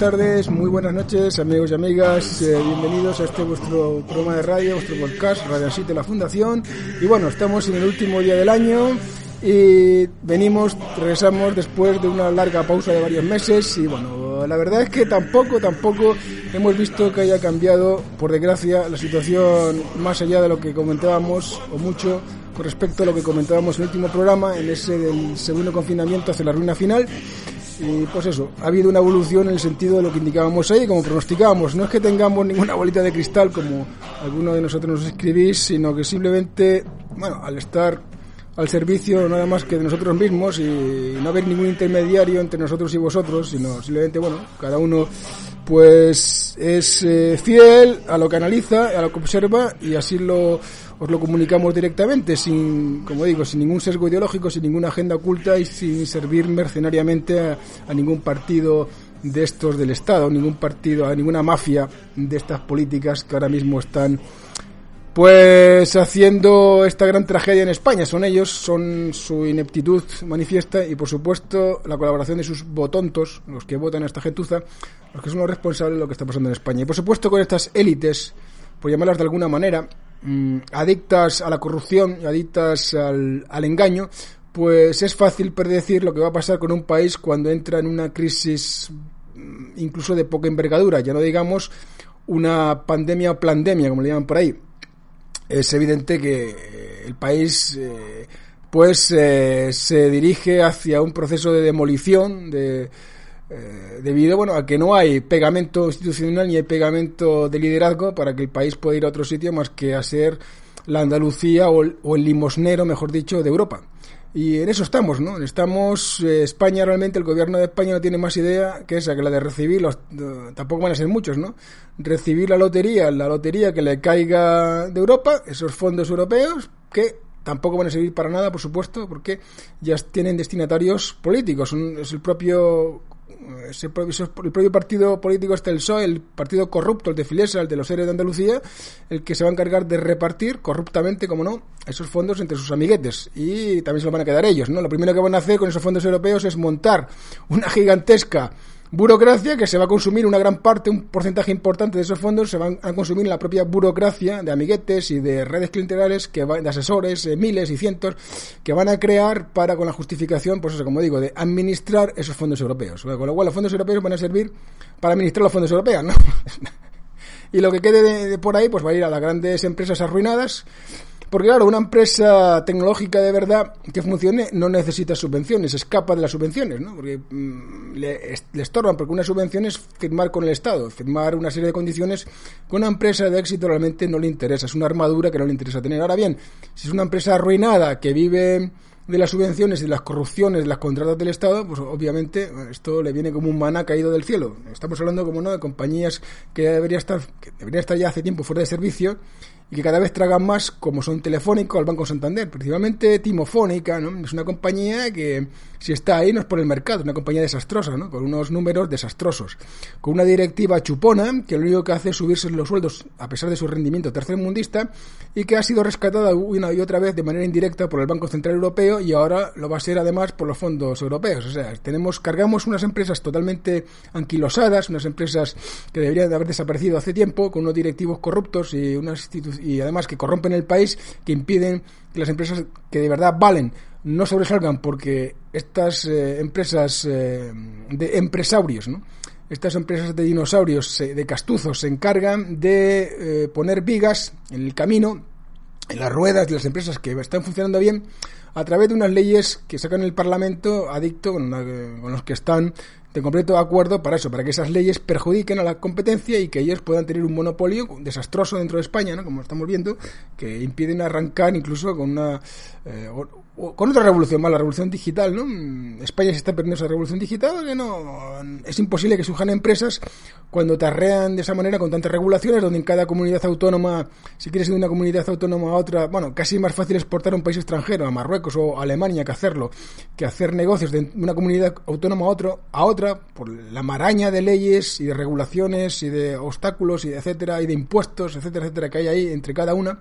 tardes, muy buenas noches, amigos y amigas. eh, bienvenidos a este vuestro programa de radio, vuestro podcast, Radio Así de la Fundación. Y bueno, estamos en el último día del año y venimos, regresamos después de una larga pausa de varios meses. Y bueno, la verdad es que tampoco, tampoco hemos visto que haya cambiado, por desgracia, la situación más allá de lo que comentábamos o mucho con respecto a lo que comentábamos en el último programa, en ese del segundo confinamiento hacia la ruina final. Y pues eso, ha habido una evolución en el sentido de lo que indicábamos ahí, como pronosticábamos. No es que tengamos ninguna bolita de cristal, como alguno de nosotros nos escribís, sino que simplemente, bueno, al estar al servicio nada más que de nosotros mismos y no haber ningún intermediario entre nosotros y vosotros, sino simplemente, bueno, cada uno pues es eh, fiel a lo que analiza, a lo que observa y así lo os lo comunicamos directamente, sin, como digo, sin ningún sesgo ideológico, sin ninguna agenda oculta y sin servir mercenariamente a, a ningún partido de estos del Estado, ningún partido, a ninguna mafia de estas políticas que ahora mismo están pues haciendo esta gran tragedia en España. Son ellos, son su ineptitud manifiesta y por supuesto la colaboración de sus botontos, los que votan a esta gentuza, los que son los responsables de lo que está pasando en España. Y por supuesto con estas élites, por llamarlas de alguna manera, mmm, adictas a la corrupción y adictas al, al engaño, pues es fácil predecir lo que va a pasar con un país cuando entra en una crisis mm, incluso de poca envergadura, ya no digamos una pandemia o plandemia, como le llaman por ahí. Es evidente que el país eh, pues eh, se dirige hacia un proceso de demolición de, eh, debido bueno a que no hay pegamento institucional ni hay pegamento de liderazgo para que el país pueda ir a otro sitio más que a ser la Andalucía o el limosnero, mejor dicho, de Europa. Y en eso estamos, ¿no? Estamos, eh, España realmente, el gobierno de España no tiene más idea que esa, que la de recibir, los, tampoco van a ser muchos, ¿no? Recibir la lotería, la lotería que le caiga de Europa, esos fondos europeos, que tampoco van a servir para nada, por supuesto, porque ya tienen destinatarios políticos. Es el propio ese el propio partido político está el PSOE, el partido corrupto, el de Filesa, el de los héroes de Andalucía, el que se va a encargar de repartir corruptamente, como no, esos fondos entre sus amiguetes. Y también se lo van a quedar ellos, ¿no? Lo primero que van a hacer con esos fondos europeos es montar una gigantesca burocracia que se va a consumir una gran parte, un porcentaje importante de esos fondos se van a consumir en la propia burocracia de amiguetes y de redes clientelares, que va, de asesores, eh, miles y cientos, que van a crear para, con la justificación, pues eso, como digo, de administrar esos fondos europeos. Con lo cual los fondos europeos van a servir para administrar los fondos europeos, ¿no? y lo que quede de, por ahí, pues va a ir a las grandes empresas arruinadas, porque claro, una empresa tecnológica de verdad que funcione no necesita subvenciones, escapa de las subvenciones, ¿no? Porque mmm, le, estorban, porque una subvención es firmar con el Estado, firmar una serie de condiciones que una empresa de éxito realmente no le interesa, es una armadura que no le interesa tener. Ahora bien, si es una empresa arruinada que vive de las subvenciones y de las corrupciones de las contratas del Estado, pues obviamente esto le viene como un maná caído del cielo. Estamos hablando, como no, de compañías que deberían estar, que deberían estar ya hace tiempo fuera de servicio y que cada vez tragan más, como son Telefónico, al Banco Santander, principalmente Timofónica, ¿no? Es una compañía que, si está ahí, no es por el mercado, una compañía desastrosa, ¿no? Con unos números desastrosos, con una directiva chupona, que lo único que hace es subirse los sueldos, a pesar de su rendimiento tercermundista, y que ha sido rescatada una y otra vez de manera indirecta por el Banco Central Europeo, y ahora lo va a ser además por los fondos europeos. O sea, tenemos, cargamos unas empresas totalmente anquilosadas, unas empresas que deberían de haber desaparecido hace tiempo, con unos directivos corruptos y unas y además que corrompen el país, que impiden que las empresas que de verdad valen no sobresalgan porque estas eh, empresas eh, de empresarios, ¿no? estas empresas de dinosaurios, de castuzos, se encargan de eh, poner vigas en el camino, en las ruedas de las empresas que están funcionando bien, a través de unas leyes que sacan el Parlamento adicto, con, los que están de completo acuerdo para eso, para que esas leyes perjudiquen a la competencia y que ellos puedan tener un monopolio desastroso dentro de España, ¿no? como estamos viendo, que impiden arrancar incluso con una eh, con otra revolución más, la revolución digital, ¿no? Mm, España se está perdiendo esa revolución digital, que no es imposible que surjan empresas cuando te arrean de esa manera con tantas regulaciones, donde en cada comunidad autónoma, si quieres ir de una comunidad autónoma a otra, bueno, casi es más fácil exportar a un país extranjero, a Marruecos o Alemania, que hacerlo, que hacer negocios de una comunidad autónoma a otro, a otra, por la maraña de leyes y de regulaciones y de obstáculos y de etcétera, y de impuestos, etcétera, etcétera, que hay ahí entre cada una.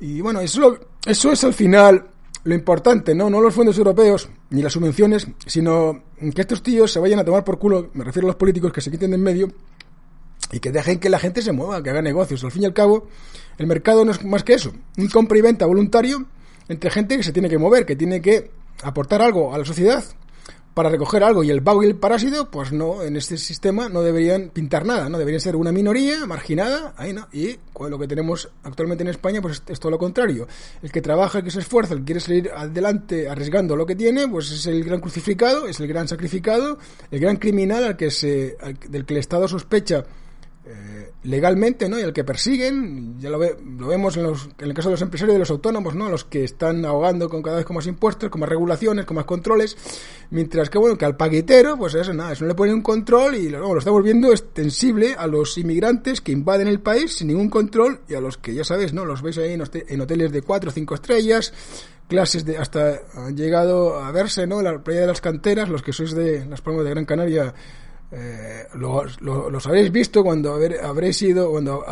Y bueno, eso, eso es al final lo importante, ¿no? No los fondos europeos ni las subvenciones, sino que estos tíos se vayan a tomar por culo, me refiero a los políticos que se quiten de en medio y que dejen que la gente se mueva, que haga negocios. Al fin y al cabo, el mercado no es más que eso, un compra y venta voluntario entre gente que se tiene que mover, que tiene que aportar algo a la sociedad para recoger algo y el vago y el parásito, pues no, en este sistema no deberían pintar nada, no deberían ser una minoría marginada, ahí no, y lo que tenemos actualmente en España, pues es, todo lo contrario. El que trabaja, el que se esfuerza, el que quiere salir adelante arriesgando lo que tiene, pues es el gran crucificado, es el gran sacrificado, el gran criminal al que se, del que el Estado sospecha eh, legalmente, ¿no? Y el que persiguen, ya lo, lo vemos en, los, en, el caso de los empresarios y de los autónomos, ¿no? Los que están ahogando con cada vez con más impuestos, con más regulaciones, con más controles, mientras que, bueno, que al paguetero, pues eso, nada, eso no le ponen un control y luego lo estamos viendo extensible a los inmigrantes que invaden el país sin ningún control y a los que, ya sabes, ¿no? Los veis ahí en, hoteles de cuatro o cinco estrellas, clases de, hasta han llegado a verse, ¿no? La playa de las canteras, los que sois de las palmas de Gran Canaria, eh, los habréis visto cuando habréis ido, cuando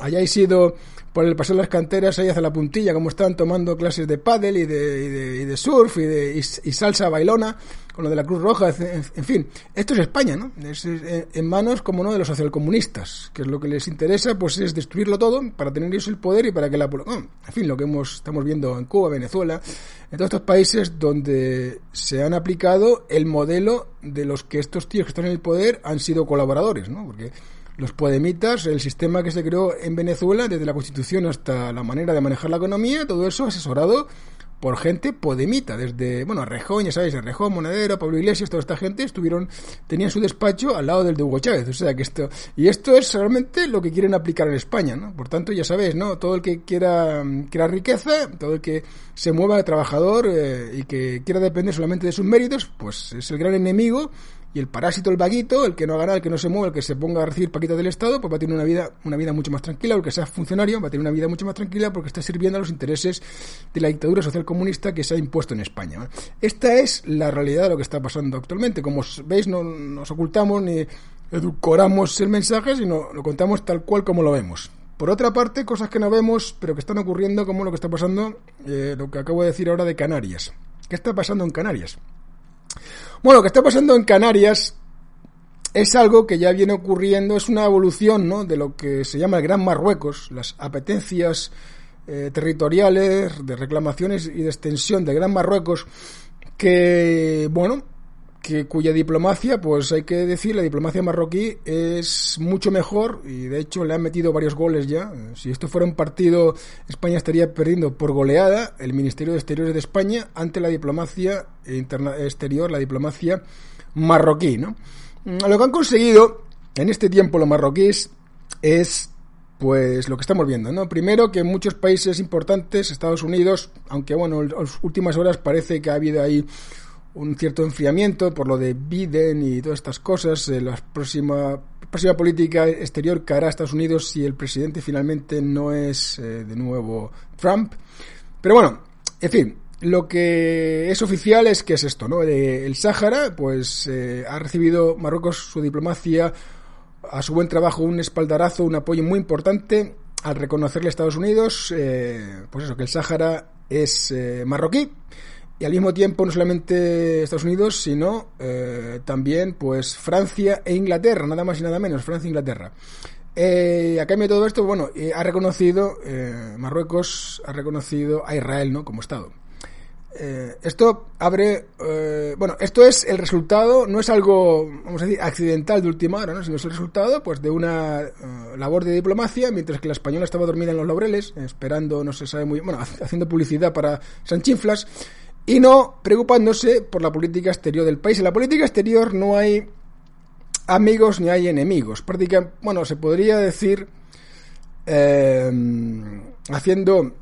hayáis ido por el paseo de las canteras ahí hacia la puntilla, como están tomando clases de pádel y de, y de, surf y de y, salsa bailona con lo de la Cruz Roja, en, fin, esto es España, ¿no? Es, en manos, como no, de los socialcomunistas, que es lo que les interesa, pues es destruirlo todo para tener ellos el poder y para que la... en fin, lo que hemos, estamos viendo en Cuba, Venezuela, en todos estos países donde se han aplicado el modelo de los que estos tíos que están en el poder han sido colaboradores, ¿no? Porque los podemitas, el sistema que se creó en Venezuela, desde la constitución hasta la manera de manejar la economía, todo eso asesorado por gente podemita, desde, bueno, Rejón, ya sabéis, Rejón, Monedero, Pablo Iglesias, toda esta gente estuvieron, tenían su despacho al lado del de Hugo Chávez, o sea que esto, y esto es realmente lo que quieren aplicar en España, ¿no? Por tanto, ya sabéis, ¿no? Todo el que quiera crear riqueza, todo el que se mueva trabajador eh, y que quiera depender solamente de sus méritos, pues es el gran enemigo y el parásito, el vaguito, el que no nada, el que no se mueva, el que se ponga a recibir paquitas del Estado, pues va a tener una vida, una vida mucho más tranquila, o el que sea funcionario va a tener una vida mucho más tranquila porque está sirviendo a los intereses de la dictadura social comunista que se ha impuesto en España. Esta es la realidad de lo que está pasando actualmente. Como veis, no nos ocultamos ni edulcoramos el mensaje, sino lo contamos tal cual como lo vemos. Por otra parte, cosas que no vemos, pero que están ocurriendo, como lo que está pasando, eh, lo que acabo de decir ahora de Canarias. ¿Qué está pasando en Canarias? Bueno, lo que está pasando en Canarias es algo que ya viene ocurriendo, es una evolución ¿no? de lo que se llama el Gran Marruecos, las apetencias eh, territoriales, de reclamaciones y de extensión del Gran Marruecos, que, bueno, que cuya diplomacia, pues hay que decir, la diplomacia marroquí es mucho mejor y de hecho le han metido varios goles ya. Si esto fuera un partido, España estaría perdiendo por goleada el Ministerio de Exteriores de España ante la diplomacia exterior, la diplomacia marroquí, ¿no? Lo que han conseguido en este tiempo los marroquíes es pues lo que estamos viendo, ¿no? Primero que muchos países importantes, Estados Unidos, aunque bueno, en las últimas horas parece que ha habido ahí un cierto enfriamiento por lo de Biden y todas estas cosas, eh, la próxima, próxima política exterior que hará Estados Unidos si el presidente finalmente no es eh, de nuevo Trump. Pero bueno, en fin, lo que es oficial es que es esto, ¿no? el Sáhara, pues eh, ha recibido Marruecos su diplomacia a su buen trabajo un espaldarazo, un apoyo muy importante al reconocerle a Estados Unidos, pues eso, que el Sáhara es marroquí y al mismo tiempo no solamente Estados Unidos, sino eh, también pues Francia e Inglaterra, nada más y nada menos, Francia e Inglaterra. Eh, a cambio de todo esto, bueno, eh, ha reconocido, eh, Marruecos ha reconocido a Israel, ¿no? Como Estado. esto abre, bueno, esto es el resultado, no es algo, vamos a decir, accidental de última hora, ¿no? Sino es el resultado, pues, de una labor de diplomacia, mientras que la española estaba dormida en los laureles, esperando, no se sabe muy, bueno, haciendo publicidad para Sanchinflas y no preocupándose por la política exterior del país. En la política exterior no hay amigos ni hay enemigos. Prácticamente, bueno, se podría decir, eh, haciendo,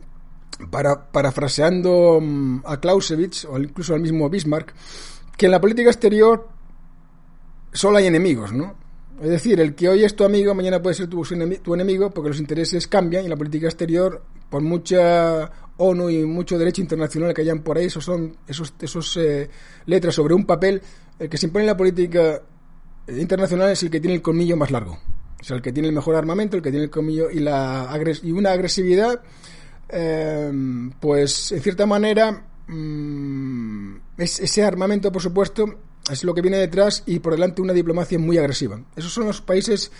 para, parafraseando mm, a Clausewitz o incluso al mismo Bismarck, que en la política exterior solo hay enemigos, ¿no? Es decir, el que hoy es tu amigo, mañana puede ser tu, tu enemigo, porque los intereses cambian y la política exterior, por mucha ONU y mucho derecho internacional que hayan por ahí, esos son esos, esos eh, letras sobre un papel, el que se impone en la política internacional es el que tiene el colmillo más largo. O sea, el que tiene el mejor armamento, el que tiene el colmillo y, la y una agresividad, eh, pues en cierta manera, mm, es, ese armamento, por supuesto, es lo que viene detrás y por delante una diplomacia muy agresiva. Esos son los países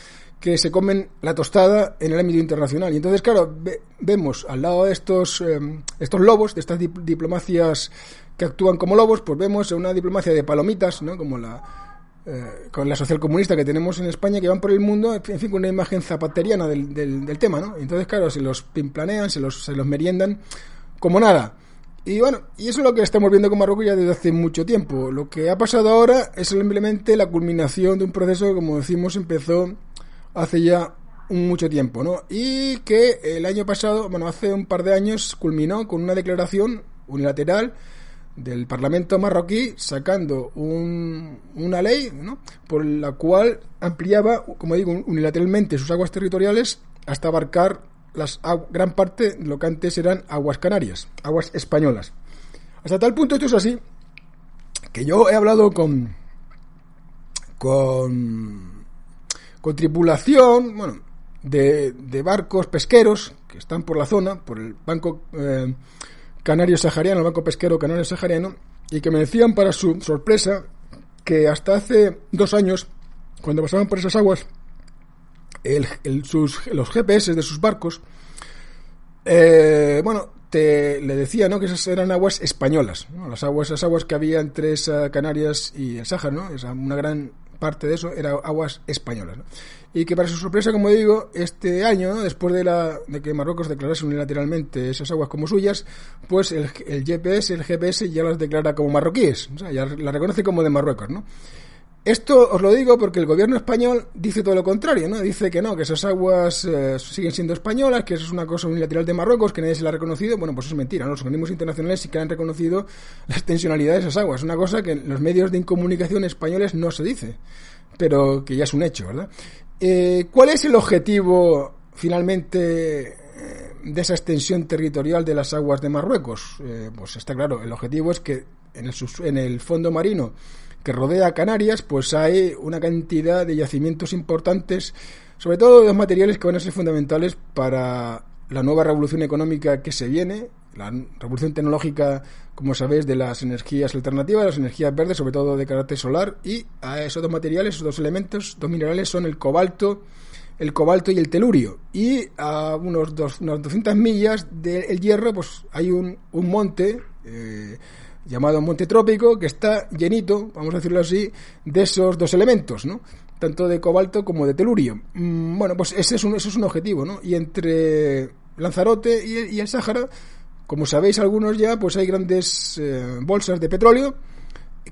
que se comen la tostada en el ámbito internacional. Y entonces, claro, vemos al lado de estos, eh, estos lobos, de estas diplomacias que actúan como lobos, pues vemos una diplomacia de palomitas, ¿no? Como la, eh, con la socialcomunista que tenemos en España, que van por el mundo, en fin, con una imagen zapateriana del, del, tema, ¿no? Entonces, claro, se los planean, se los, se los meriendan como nada. Y bueno, y eso es lo que estamos viendo con Marruecos ya desde hace mucho tiempo. Lo que ha pasado ahora es simplemente la culminación de un proceso que, como decimos, empezó hace ya mucho tiempo, ¿no? Y que el año pasado, bueno, hace un par de años, culminó con una declaración unilateral del Parlamento marroquí sacando una ley ¿no? por la cual ampliaba, como digo, unilateralmente sus aguas territoriales hasta abarcar las gran parte de lo que antes eran aguas canarias, aguas españolas. Hasta tal punto esto es así que yo he hablado con con con tripulación, bueno, de, de barcos pesqueros que están por la zona, por el banco eh, canario sahariano, el banco pesquero canario sahariano, y que me decían para su sorpresa que hasta hace dos años, cuando pasaban por esas aguas, el, sus, los GPS de sus barcos, eh, bueno, te, le decía ¿no? que esas eran aguas españolas, las aguas, esas aguas que había entre Canarias y el Sáhara, ¿no? Esa, una gran parte de eso era aguas españolas. Y que para su sorpresa, como digo, este año, después de, la, de que Marruecos declarase unilateralmente esas aguas como suyas, pues el, el GPS, el GPS ya las declara como marroquíes, o sea, ya las reconoce como de Marruecos, ¿no? Esto os lo digo porque el gobierno español dice todo lo contrario, ¿no? Dice que no, que esas aguas eh, siguen siendo españolas, que eso es una cosa unilateral de Marruecos, que nadie se la ha reconocido. Bueno, pues es mentira, ¿no? Los organismos internacionales sí que han reconocido la extensionalidad de esas aguas. Una cosa que en los medios de incomunicación españoles no se dice, pero que ya es un hecho, ¿verdad? Eh, ¿Cuál es el objetivo finalmente eh, de esa extensión territorial de las aguas de Marruecos? pues está claro, el objetivo es que en el, en el fondo marino que rodea Canarias, pues hay una cantidad de yacimientos importantes, sobre todo de los materiales que van a ser fundamentales para la nueva revolución económica que se viene, la revolución tecnológica, como sabéis, de las energías alternativas, las energías verdes, sobre todo de carácter solar, y a esos dos materiales, esos dos elementos, dos minerales son el cobalto, el cobalto y el telurio. Y a unos, dos, unas 200 millas del hierro, pues hay un, monte eh, llamado Monte Trópico, que está llenito, vamos a decirlo así, de esos dos elementos, ¿no? Tanto de cobalto como de telurio. Mm, bueno, pues ese es un, es un objetivo, ¿no? Y entre Lanzarote y, el Sáhara, como sabéis algunos ya, pues hay grandes eh, bolsas de petróleo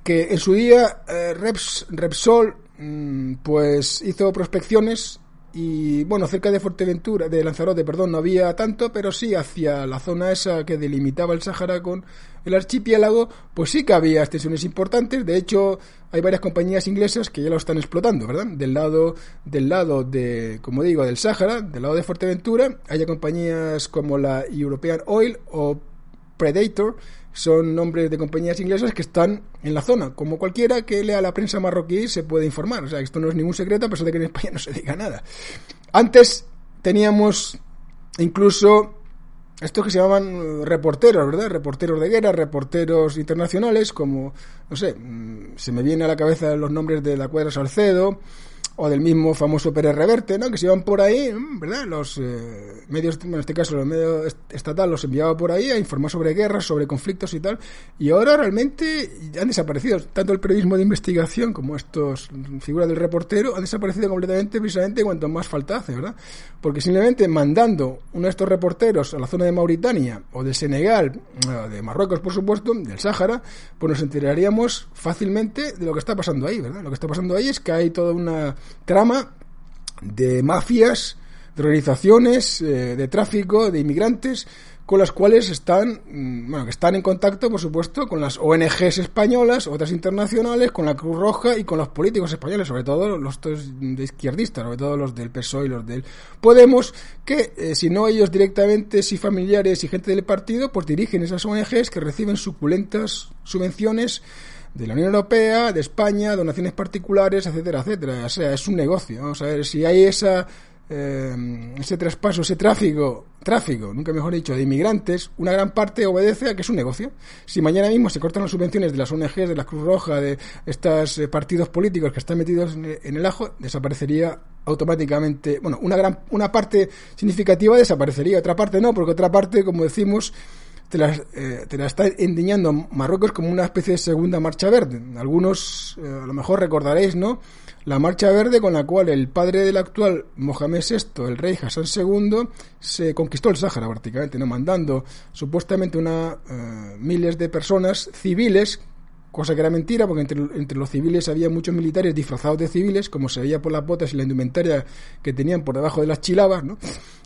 que en su día eh, Repsol mm, pues hizo prospecciones y bueno, cerca de Fuerteventura, de Lanzarote, perdón, no había tanto, pero sí hacia la zona esa que delimitaba el Sáhara con el archipiélago, pues sí que había extensiones importantes. De hecho, hay varias compañías inglesas que ya lo están explotando, ¿verdad? Del lado, del lado de, como digo, del Sáhara, del lado de Fuerteventura, hay compañías como la European Oil o Predator, son nombres de compañías inglesas que están en la zona. Como cualquiera que lea la prensa marroquí se puede informar. O sea, esto no es ningún secreto, a pesar de que en España no se diga nada. Antes teníamos incluso estos que se llamaban reporteros, ¿verdad? Reporteros de guerra, reporteros internacionales, como, no sé, mm, se me viene a la cabeza los nombres de la Cuadra Salcedo, o del mismo famoso Pérez Reverte, ¿no? Que se iban por ahí, ¿verdad? Los eh, medios, en este caso los medios estatales los enviaba por ahí a informar sobre guerras, sobre conflictos y tal, y ahora realmente han desaparecido. Tanto el periodismo de investigación como estos figuras del reportero han desaparecido completamente precisamente cuanto más falta hace, ¿verdad? Porque simplemente mandando uno de estos reporteros a la zona de Mauritania o de Senegal, de Marruecos por supuesto, del Sáhara, pues nos enteraríamos fácilmente de lo que está pasando ahí, ¿verdad? Lo que está pasando ahí es que hay toda una trama de mafias, de organizaciones, eh, de tráfico, de inmigrantes, con las cuales están, mm, bueno, que están en contacto, por supuesto, con las ONGs españolas, otras internacionales, con la Cruz Roja y con los políticos españoles, sobre todo los de izquierdistas, sobre todo los del PSOE y los del Podemos, que eh, si no ellos directamente, si familiares y gente del partido, pues dirigen esas ONGs que reciben suculentas subvenciones de la Unión Europea, de España, donaciones particulares, etcétera, etcétera. O sea, es un negocio. Vamos a ver si hay esa eh, ese traspaso, ese tráfico, tráfico, nunca mejor dicho, de inmigrantes, una gran parte obedece a que es un negocio. Si mañana mismo se cortan las subvenciones de las ONGs, de la Cruz Roja, de estos eh, partidos políticos que están metidos en el ajo, desaparecería automáticamente, bueno, una gran, una parte significativa desaparecería, otra parte no, porque otra parte, como decimos, te la, eh, te está endiñando Marruecos como una especie de segunda marcha verde. Algunos, a lo mejor recordaréis, ¿no? la marcha verde con la cual el padre del actual Mohamed VI, el rey Hassan II, se conquistó el Sáhara prácticamente, ¿no? mandando supuestamente una, eh, miles de personas civiles, cosa que era mentira, porque entre, los civiles había muchos militares disfrazados de civiles, como se veía por las botas y la indumentaria que tenían por debajo de las chilabas, ¿no?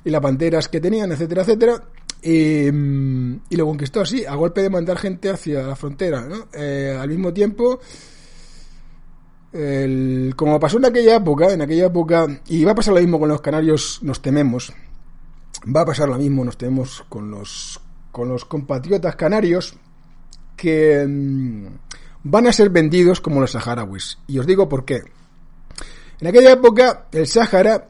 y las banderas que tenían, etcétera, etcétera. Y, lo conquistó así, a golpe de mandar gente hacia la frontera. ¿no? Eh, al mismo tiempo, como pasó en aquella época, en aquella época, y va a pasar lo mismo con los canarios, nos tememos, va a pasar lo mismo, nos tememos con los, con los compatriotas canarios, que mm, van a ser vendidos como los saharauis. Y os digo por qué. En aquella época, el Sáhara,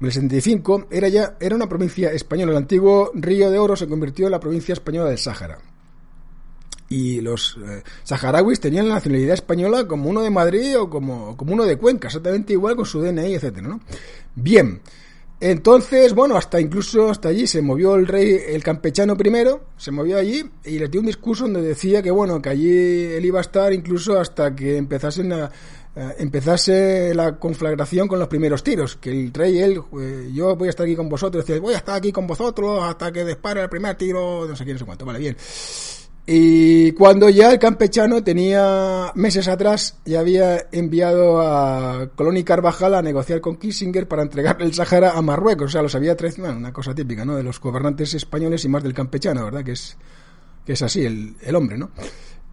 en el 65, era ya era una provincia española. El antiguo Río de Oro se convirtió en la provincia española del Sáhara y los eh, saharauis tenían la nacionalidad española como uno de Madrid o como, como uno de Cuenca, exactamente igual con su DNI, etcétera, ¿no? Bien. Entonces, bueno, hasta incluso hasta allí se movió el rey, el campechano primero, se movió allí y le dio un discurso donde decía que bueno, que allí él iba a estar incluso hasta que empezasen a, empezase la conflagración con los primeros tiros, que el rey él, eh, yo voy a estar aquí con vosotros, decía, voy a estar aquí con vosotros hasta que dispare el primer tiro, no sé quién, no sé cuánto, vale, bien. Y cuando ya el campechano tenía meses atrás, ya había enviado a Colón y Carvajal a negociar con Kissinger para entregarle el Sahara a Marruecos. O sea, los había traicionado, una cosa típica, ¿no? De los gobernantes españoles y más del campechano, ¿verdad? Que es, que es así, el, el hombre, ¿no?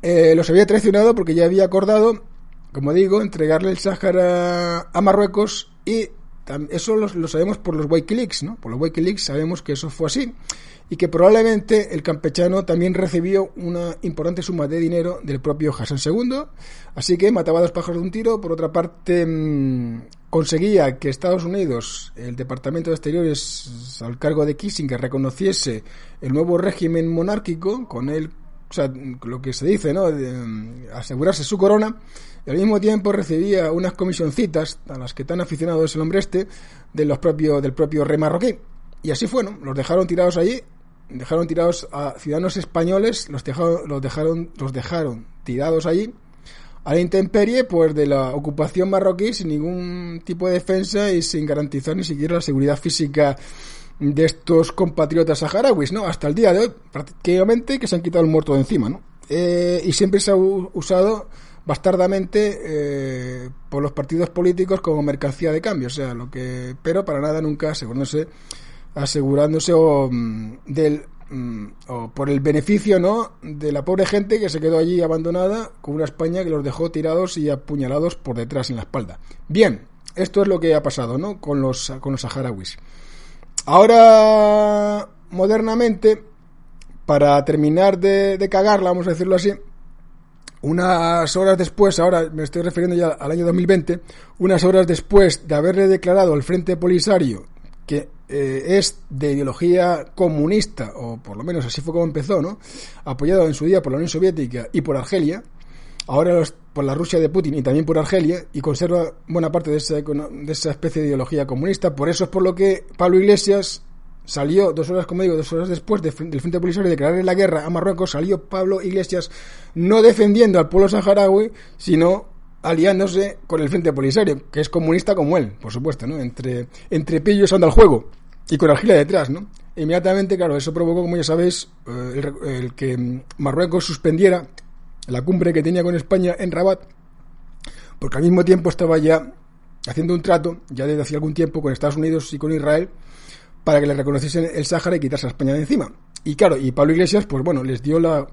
Eh, los había traicionado porque ya había acordado, como digo, entregarle el Sahara a Marruecos y eso lo, lo sabemos por los Wikileaks, ¿no? Por los Wikileaks sabemos que eso fue así y que probablemente el campechano también recibió una importante suma de dinero del propio Hassan II, así que mataba a dos pájaros de un tiro. Por otra parte, mm, conseguía que Estados Unidos, el Departamento de Exteriores al cargo de Kissinger, reconociese el nuevo régimen monárquico, con él, o sea, lo que se dice, ¿no? De, mm, asegurarse su corona, y al mismo tiempo recibía unas comisioncitas, a las que tan aficionado es el hombre este, de los propios, del propio rey marroquí. Y así fue, ¿no? Los dejaron tirados allí dejaron tirados a ciudadanos españoles, los dejaron, los dejaron, los dejaron tirados allí a la intemperie pues de la ocupación marroquí sin ningún tipo de defensa y sin garantizar ni siquiera la seguridad física de estos compatriotas saharauis, ¿no? Hasta el día de hoy, prácticamente que se han quitado el muerto de encima, ¿no? Eh, y siempre se ha usado bastardamente eh, por los partidos políticos como mercancía de cambio, o sea, lo que, pero para nada nunca asegurándose asegurándose o, mm, del mm, o por el beneficio no de la pobre gente que se quedó allí abandonada con una España que los dejó tirados y apuñalados por detrás en la espalda. Bien, esto es lo que ha pasado ¿no? con los con los saharauis. Ahora modernamente para terminar de, de cagarla, vamos a decirlo así, unas horas después, ahora me estoy refiriendo ya al año 2020, unas horas después de haberle declarado al Frente Polisario que eh, es de ideología comunista, o por lo menos así fue como empezó, ¿no? Apoyado en su día por la Unión Soviética y por Argelia, ahora por la Rusia de Putin y también por Argelia, y conserva buena parte de esa, de esa especie de ideología comunista. Por eso es por lo que Pablo Iglesias salió dos horas, como digo, dos horas después del Frente Polisario de declarar la guerra a Marruecos, salió Pablo Iglesias no defendiendo al pueblo saharaui, sino aliándose con el Frente Polisario, que es comunista como él, por supuesto, ¿no? Entre, entre pillos anda el juego y con Argelia detrás, ¿no? Inmediatamente, claro, eso provocó, como ya sabéis, eh, el, que Marruecos suspendiera la cumbre que tenía con España en Rabat, porque al mismo tiempo estaba ya haciendo un trato, ya desde hace algún tiempo, con Estados Unidos y con Israel, para que le reconociesen el Sáhara y quitarse a España de encima. Y claro, y Pablo Iglesias, pues bueno, les dio la,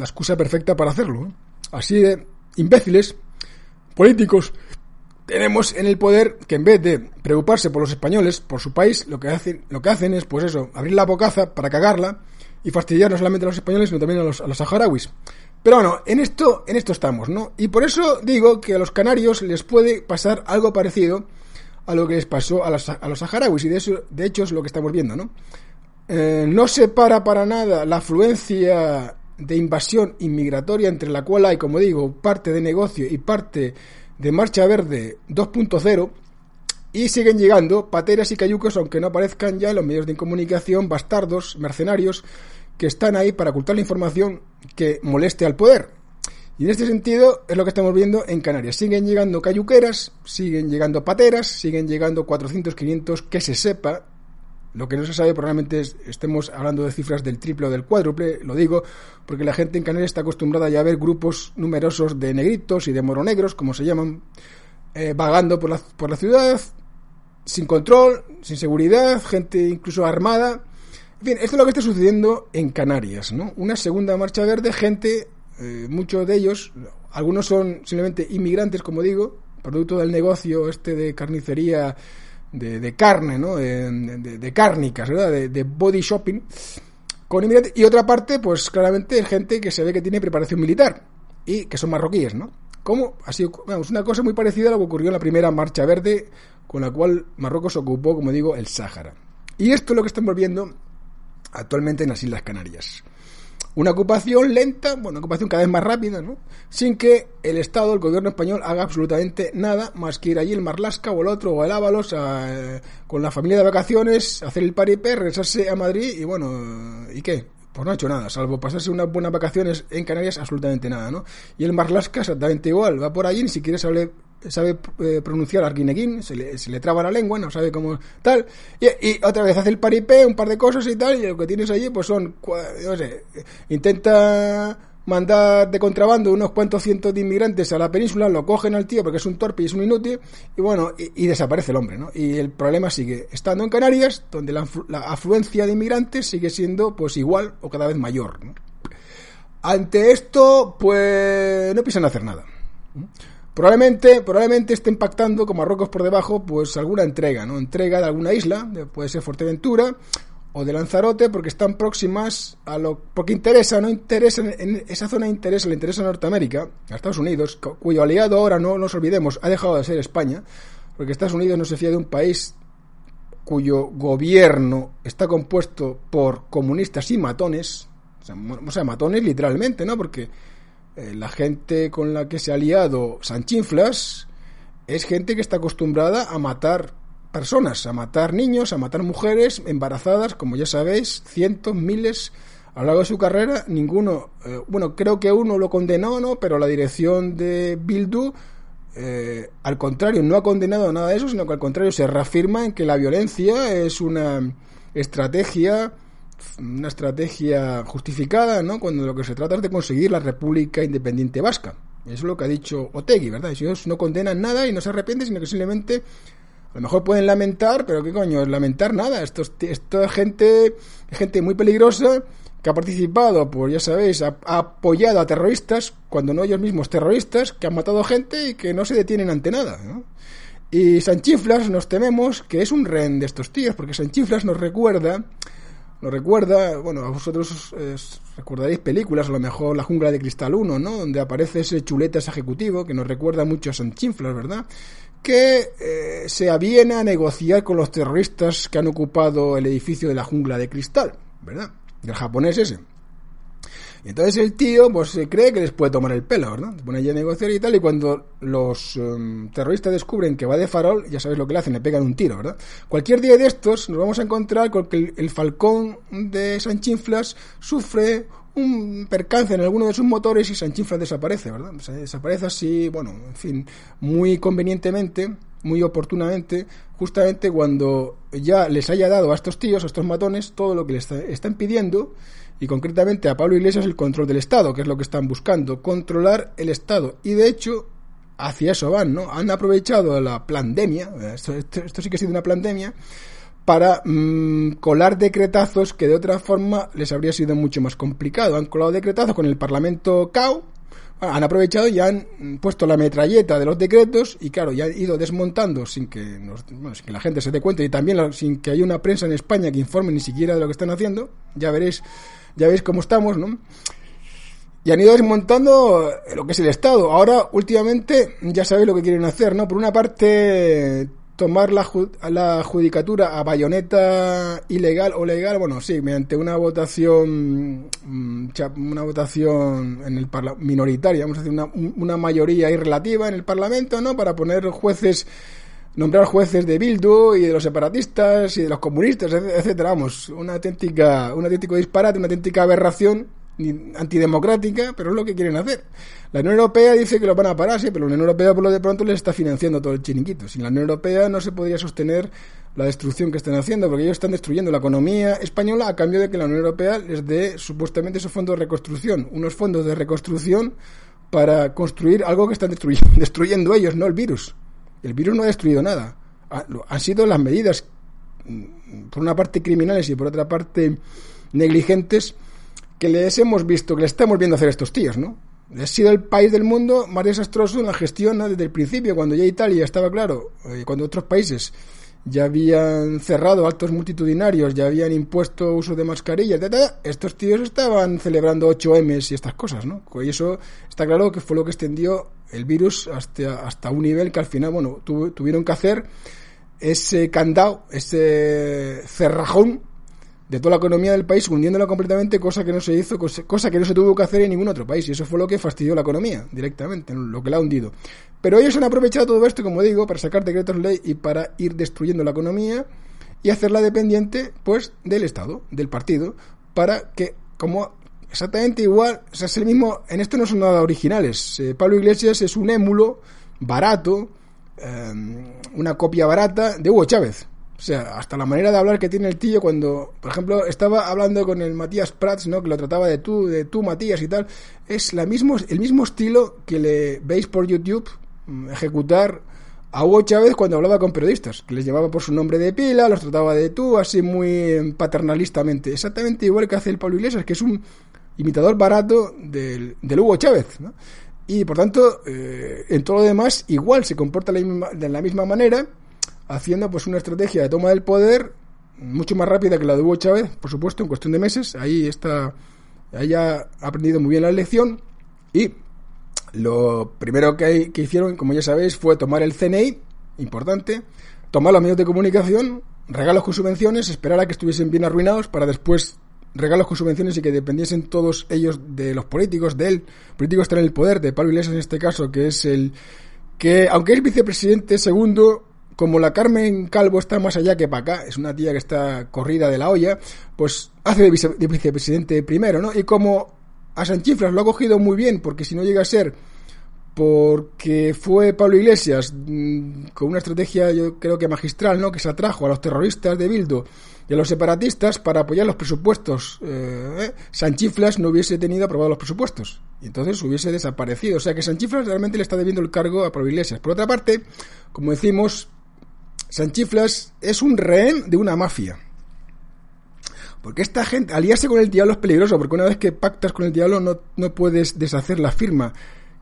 excusa perfecta para hacerlo. Así de imbéciles, políticos, tenemos en el poder que en vez de preocuparse por los españoles, por su país, lo que hacen, lo que hacen es, pues eso, abrir la bocaza para cagarla y fastidiar no solamente a los españoles, sino también a los, a los saharauis. Pero bueno, en esto, en esto estamos, ¿no? Y por eso digo que a los canarios les puede pasar algo parecido a lo que les pasó a los, a los saharauis, y de, eso, de hecho es lo que estamos viendo, ¿no? Eh, no separa para nada la afluencia de invasión inmigratoria entre la cual hay, como digo, parte de negocio y parte de Marcha Verde 2.0 y siguen llegando pateras y cayucos, aunque no aparezcan ya en los medios de comunicación, bastardos, mercenarios, que están ahí para ocultar la información que moleste al poder. Y en este sentido es lo que estamos viendo en Canarias. Siguen llegando cayuqueras, siguen llegando pateras, siguen llegando 400, 500, que se sepa. Lo que no se sabe probablemente estemos hablando de cifras del triple o del cuádruple, lo digo porque la gente en Canarias está acostumbrada ya a ver grupos numerosos de negritos y de moronegros, como se llaman, eh, vagando por la, por la ciudad, sin control, sin seguridad, gente incluso armada. En fin, esto es lo que está sucediendo en Canarias, ¿no? Una segunda marcha verde, gente, eh, muchos de ellos, algunos son simplemente inmigrantes, como digo, producto del negocio este de carnicería, de, carne, ¿no? De, cárnicas, ¿verdad? De, body shopping, con. Y otra parte, pues claramente, gente que se ve que tiene preparación militar y que son marroquíes, ¿no? Como así, vamos, una cosa muy parecida a lo que ocurrió en la primera marcha verde con la cual Marruecos ocupó, como digo, el Sáhara. Y esto es lo que estamos viendo actualmente en las Islas Canarias. Una ocupación lenta, bueno, una ocupación cada vez más rápida, ¿no? Sin que el Estado, el gobierno español, haga absolutamente nada más que ir allí el Marlasca o el otro o el Ábalos con la familia de vacaciones, hacer el paripé, regresarse a Madrid y bueno, ¿y qué? Pues no ha hecho nada, salvo pasarse unas buenas vacaciones en Canarias, absolutamente nada, ¿no? Y el Marlasca exactamente igual, va por allí, ni siquiera sabe, sabe eh, pronunciar Arguineguín, se le, se le traba la lengua, no sabe cómo tal, y, otra vez hace el paripé, un par de cosas y tal, y lo que tienes allí pues son, no sé, intenta mandar de contrabando unos cuantos cientos de inmigrantes a la península, lo cogen al tío porque es un torpe y es un inútil, y bueno, y, desaparece el hombre, ¿no? Y el problema sigue estando en Canarias, donde la, afluencia de inmigrantes sigue siendo pues igual o cada vez mayor, Ante esto, pues no piensan hacer nada. Probablemente, probablemente esté impactando con Marruecos por debajo, pues alguna entrega, ¿no? Entrega de alguna isla, puede ser Fuerteventura, o de Lanzarote porque están próximas a lo porque interesa no interesa en esa zona interesa le interesa a Norteamérica a Estados Unidos cuyo aliado ahora no nos olvidemos ha dejado de ser España porque Estados Unidos no se fía de un país cuyo gobierno está compuesto por comunistas y matones o sea, matones literalmente no porque eh, la gente con la que se ha aliado Sanchinflas es gente que está acostumbrada a matar personas, a matar niños, a matar mujeres embarazadas, como ya sabéis, cientos, miles a lo largo de su carrera, ninguno, eh, bueno, creo que uno lo condenó, ¿no? Pero la dirección de Bildu, eh, al contrario, no ha condenado nada de eso, sino que al contrario se reafirma en que la violencia es una estrategia, una estrategia justificada, ¿no? Cuando lo que se trata es de conseguir la República Independiente Vasca. Eso es lo que ha dicho Otegui, ¿verdad? Ellos no condenan nada y no se arrepienten, sino que simplemente a lo mejor pueden lamentar, pero ¿qué coño? Lamentar nada. Esto, esto es gente, gente muy peligrosa que ha participado, pues ya sabéis, ha, apoyado a terroristas, cuando no ellos mismos terroristas, que han matado gente y que no se detienen ante nada. Y Sanchiflas nos tememos que es un rehén de estos tíos, porque Sanchiflas nos recuerda, nos recuerda, bueno, a vosotros recordaréis películas, a lo mejor La jungla de cristal 1, ¿no? Donde aparece ese chuletas ejecutivo que nos recuerda mucho a Sanchiflas, ¿verdad? que eh, se aviene a negociar con los terroristas que han ocupado el edificio de la jungla de cristal, ¿verdad? Del japonés ese. Entonces el tío, pues se cree que les puede tomar el pelo, ¿verdad? Se pone allí a negociar y tal, y cuando los em, terroristas descubren que va de farol, ya sabes lo que le hacen, le pegan un tiro, ¿verdad? Cualquier día de estos nos vamos a encontrar con que el, falcón de Sanchinflas sufre un percance en alguno de sus motores y Sanchinflas desaparece, ¿verdad? Desaparece así, bueno, en fin, muy convenientemente, muy oportunamente, justamente cuando ya les haya dado a estos tíos, a estos matones, todo lo que les están pidiendo, y concretamente a Pablo Iglesias el control del Estado, que es lo que están buscando, controlar el Estado. Y de hecho, hacia eso van, ¿no? Han aprovechado la pandemia, esto, esto sí que ha sido una pandemia, para mmm, colar decretazos que de otra forma les habría sido mucho más complicado. Han colado decretazos con el Parlamento CAO, han aprovechado y han puesto la metralleta de los decretos y claro, ya han ido desmontando sin que, nos, bueno, sin que la gente se dé cuenta y también sin que haya una prensa en España que informe ni siquiera de lo que están haciendo. Ya veréis, ya veis cómo estamos, ¿no? Y han ido desmontando lo que es el Estado. Ahora, últimamente, ya sabéis lo que quieren hacer, ¿no? Por una parte, tomar la, la judicatura a bayoneta ilegal o legal, bueno, sí, mediante una votación mm, una votación en el minoritaria, vamos a decir una, una mayoría irrelativa en el Parlamento, ¿no? Para poner jueces nombrar jueces de Bildu y de los separatistas y de los comunistas, etcétera, vamos, una auténtica un auténtico disparate, una auténtica aberración antidemocrática, pero es lo que quieren hacer. La Unión Europea dice que lo van a parar, sí, pero la Unión Europea por lo de pronto les está financiando todo el chiringuito. Sin la Unión Europea no se podría sostener la destrucción que están haciendo, porque ellos están destruyendo la economía española a cambio de que la Unión Europea les dé supuestamente esos fondos de reconstrucción, unos fondos de reconstrucción para construir algo que están destruyendo, destruyendo ellos, no el virus. El virus no ha destruido nada. Han sido las medidas, mm, por una parte criminales y por otra parte negligentes, que les hemos visto, que les estamos viendo hacer estos tíos, ¿no? Ha sido el país del mundo más desastroso en la gestión desde el principio, cuando ya Italia estaba claro, eh, cuando otros países ya habían cerrado actos multitudinarios, ya habían impuesto uso de mascarillas, estos tíos estaban celebrando 8Ms y estas cosas, ¿no? Y eso está claro que fue lo que extendió el virus hasta, hasta un nivel que al final, bueno, tuvieron que hacer ese candado, ese cerrajón de toda la economía del país, hundiéndola completamente, cosa que no se hizo, cosa que no se tuvo que hacer en ningún otro país. Y eso fue lo que fastidió la economía directamente, lo que la ha hundido. Pero ellos han aprovechado todo esto, como digo, para sacar decretos ley y para ir destruyendo la economía y hacerla dependiente, pues, del Estado, del partido, para que, como exactamente igual, o sea, es el mismo, en esto no son nada originales. Eh, Pablo Iglesias es un émulo barato, eh, una copia barata de Hugo Chávez. O sea, hasta la manera de hablar que tiene el tío cuando, por ejemplo, estaba hablando con el Matías Prats, ¿no? Que lo trataba de tú, de tú, Matías y tal. Es la mismo, el mismo estilo que le veis por YouTube mm, ejecutar a Hugo Chávez cuando hablaba con periodistas, que les llevaba por su nombre de pila, los trataba de tú, así muy paternalistamente. Exactamente igual que hace el Pablo Iglesias, que es un imitador barato del, del Hugo Chávez, ¿no? Y por tanto, eh, en todo lo demás, igual se comporta de la misma manera haciendo pues una estrategia de toma del poder mucho más rápida que la de Hugo Chávez, por supuesto, en cuestión de meses. Ahí está, ahí ha aprendido muy bien la lección y lo primero que, que hicieron, como ya sabéis, fue tomar el CNI, importante, tomar los medios de comunicación, regalos con subvenciones, esperar a que estuviesen bien arruinados para después regalos con subvenciones y que dependiesen todos ellos de los políticos, de él. Políticos están en el poder, de Pablo Iglesias en este caso, que es el que, aunque es vicepresidente segundo, como la Carmen Calvo está más allá que para acá, es una tía que está corrida de la olla, pues hace de, vicepresidente primero, ¿no? Y como a Sanchifras lo ha cogido muy bien, porque si no llega a ser porque fue Pablo Iglesias mm, con una estrategia yo creo que magistral, ¿no? Que se atrajo a los terroristas de Bildo y a los separatistas para apoyar los presupuestos. Eh, ¿eh? Sanchiflas no hubiese tenido aprobados los presupuestos y entonces hubiese desaparecido. O sea que Sanchiflas realmente le está debiendo el cargo a Pablo Iglesias. Por otra parte, como decimos, Sanchiflas es un rehén de una mafia. Porque esta gente, aliarse con el diablo es peligroso, porque una vez que pactas con el diablo no, no puedes deshacer la firma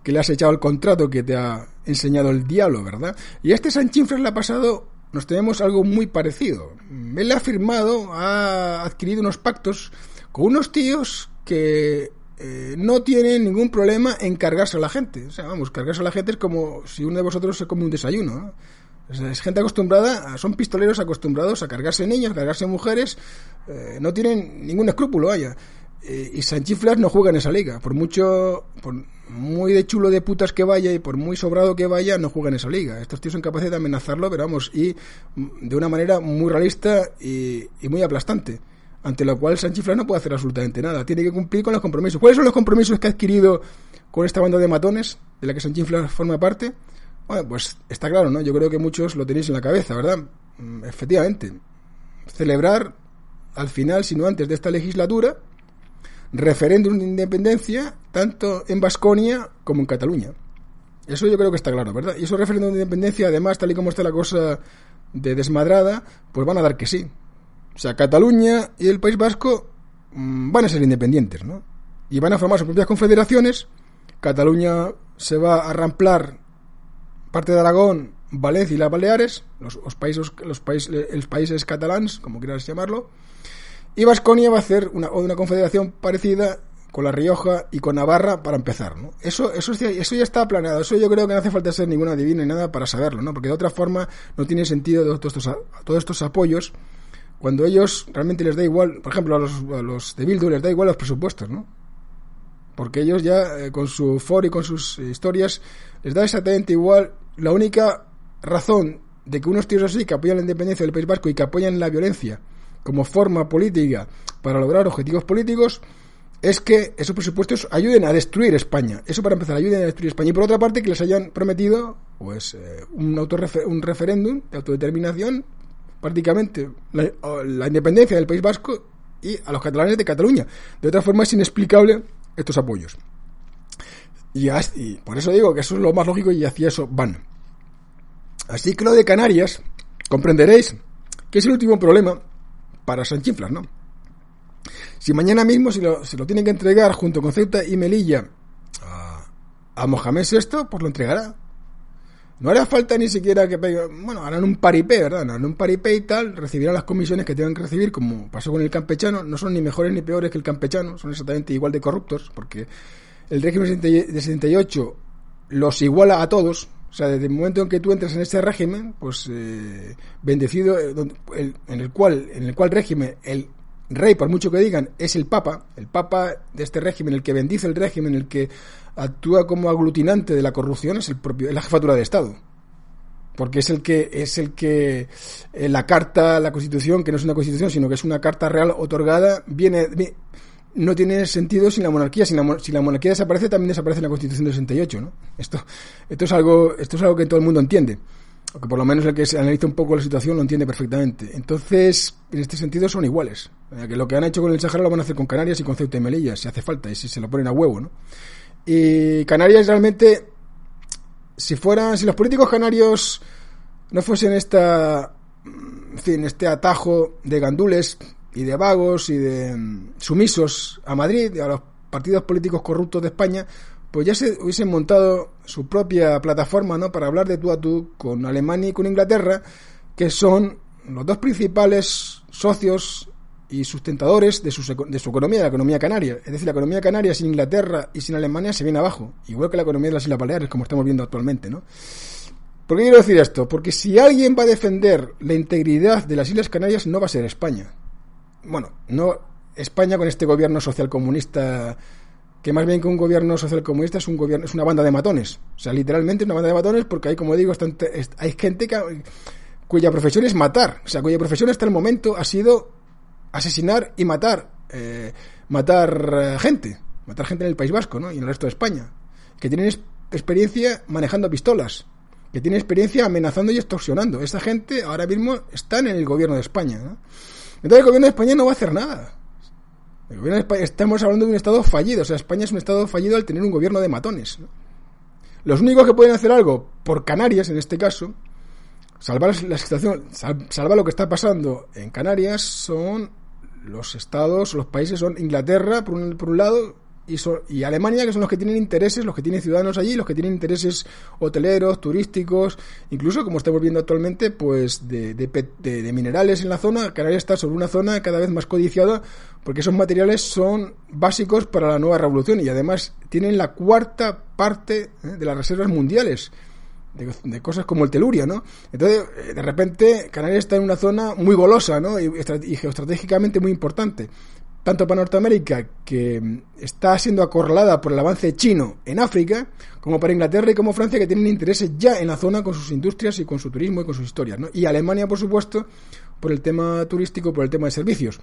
que le has echado al contrato que te ha enseñado el diablo, ¿verdad? Y a este Sanchiflas le ha pasado, nos tenemos algo muy parecido. Él ha firmado, ha adquirido unos pactos con unos tíos que eh, no tienen ningún problema en cargarse a la gente. O sea, vamos, cargarse a la gente es como si uno de vosotros se come un desayuno. ¿no? Es gente acostumbrada, son pistoleros acostumbrados a cargarse niños, a cargarse mujeres, eh, no tienen ningún escrúpulo, vaya. eh, y Sanchiflas no juega en esa liga. Por mucho, por muy de chulo de putas que vaya y por muy sobrado que vaya, no juega en esa liga. Estos tíos son capaces de amenazarlo, pero vamos, y de una manera muy realista y, muy aplastante. Ante lo cual Sanchiflas no puede hacer absolutamente nada. Tiene que cumplir con los compromisos. ¿Cuáles son los compromisos que ha adquirido con esta banda de matones de la que Sanchiflas forma parte? Bueno, pues está claro, ¿no? Yo creo que muchos lo tenéis en la cabeza, ¿verdad? Mm, efectivamente. Celebrar al final, sino antes de esta legislatura, referéndum de independencia tanto en Vasconia como en Cataluña. Eso yo creo que está claro, ¿verdad? Y esos referéndum de independencia, además, tal y como está la cosa de desmadrada, pues van a dar que sí. O sea, Cataluña y el País Vasco mm, van a ser independientes, ¿no? Y van a formar sus propias confederaciones. Cataluña se va a ramplar parte de Aragón, Valencia y las Baleares, los, países, los países, los países catalans, como quieras llamarlo, y Vasconia va a hacer una, una confederación parecida con La Rioja y con Navarra para empezar, ¿no? Eso, eso, eso ya está planeado, eso yo creo que no hace falta ser ninguna divina ni nada para saberlo, ¿no? Porque de otra forma no tiene sentido todos estos, todos estos apoyos cuando ellos realmente les da igual, por ejemplo, a los, de Bildu les da igual los presupuestos, ¿no? Porque ellos ya, eh, con su foro y con sus historias, les da exactamente igual. La única razón de que unos tíos así que apoyan la independencia del País Vasco y que apoyan la violencia como forma política para lograr objetivos políticos es que esos presupuestos ayuden a destruir España. Eso para empezar, ayuden a destruir España. Y por otra parte, que les hayan prometido pues eh, un, un referéndum de autodeterminación, prácticamente la, independencia del País Vasco y a los catalanes de Cataluña. De otra forma, es inexplicable estos apoyos. Y, y por eso digo que eso es lo más lógico y hacia eso van. Así que lo de Canarias, comprenderéis que es el último problema para Sanchinflas, ¿no? Si mañana mismo se lo, se lo tienen que entregar junto con Ceuta y Melilla a, a Mohamed VI, pues lo entregará. No hará falta ni siquiera que bueno, harán un paripé, ¿verdad? Harán un paripé y tal, recibirán las comisiones que tengan que recibir, como pasó con el campechano, no son ni mejores ni peores que el campechano, son exactamente igual de corruptos, porque el régimen de 78 los iguala a todos, o sea, desde el momento en que tú entras en ese régimen, pues eh, bendecido, eh, en el cual, en el cual régimen el rey, por mucho que digan, es el papa, el papa de este régimen, el que bendice el régimen, el que actúa como aglutinante de la corrupción, es el propio, es la jefatura de Estado. Porque es el que es el que eh, la carta la constitución que no es una constitución sino que es una carta real otorgada viene no tiene sentido sin la monarquía. Si la, si la monarquía desaparece, también desaparece la Constitución del 68, ¿no? Esto, esto, es algo, esto es algo que todo el mundo entiende. O que por lo menos el que se analiza un poco la situación lo entiende perfectamente. Entonces, en este sentido son iguales. Que lo que han hecho con el Sahara lo van a hacer con Canarias y con Ceuta y Melilla, si hace falta, y si se lo ponen a huevo, ¿no? Y Canarias realmente, si fueran, si los políticos canarios no fuesen esta, en fin, este atajo de gandules y de vagos y de mm, sumisos a Madrid a los partidos políticos corruptos de España, pues ya se hubiesen montado su propia plataforma ¿no? para hablar de tú a tú con Alemania y con Inglaterra, que son los dos principales socios y sustentadores de su, de su economía, la economía canaria. Es decir, la economía canaria sin Inglaterra y sin Alemania se viene abajo, igual que la economía de las Islas Baleares, como estamos viendo actualmente. ¿no? ¿Por qué quiero decir esto? Porque si alguien va a defender la integridad de las Islas Canarias, no va a ser España bueno, no España con este gobierno socialcomunista que más bien que un gobierno socialcomunista es un gobierno es una banda de matones, o sea, literalmente una banda de matones porque hay como digo, hay gente cuya profesión es matar, o sea, cuya profesión hasta el momento ha sido asesinar y matar eh, matar eh, gente, matar gente en el País Vasco, ¿no? Y en el resto de España, que tienen experiencia manejando pistolas, que tienen experiencia amenazando y extorsionando. Esa gente ahora mismo está en el gobierno de España, ¿no? Entonces el gobierno de España no va a hacer nada. El gobierno de España, estamos hablando de un Estado fallido. O sea, España es un Estado fallido al tener un gobierno de matones. Los únicos que pueden hacer algo por Canarias, en este caso, salvar la situación, salvar lo que está pasando en Canarias, son los estados, los países, son Inglaterra, por un, por un lado, y, Alemania, que son los que tienen intereses, los que tienen ciudadanos allí, los que tienen intereses hoteleros, turísticos, incluso, como estamos viendo actualmente, pues de, de, minerales en la zona. Canarias está sobre una zona cada vez más codiciada porque esos materiales son básicos para la nueva revolución y además tienen la cuarta parte ¿eh? de las reservas mundiales. De, cosas como el teluria, ¿no? Entonces, eh, de repente, Canarias está en una zona muy golosa, ¿no? Y, y geoestratégicamente muy importante tanto para Norteamérica, que está siendo acorralada por el avance chino en África, como para Inglaterra y como Francia, que tienen intereses ya en la zona con sus industrias y con su turismo y con sus historias. Y Alemania, por supuesto, por el tema turístico, por el tema de servicios.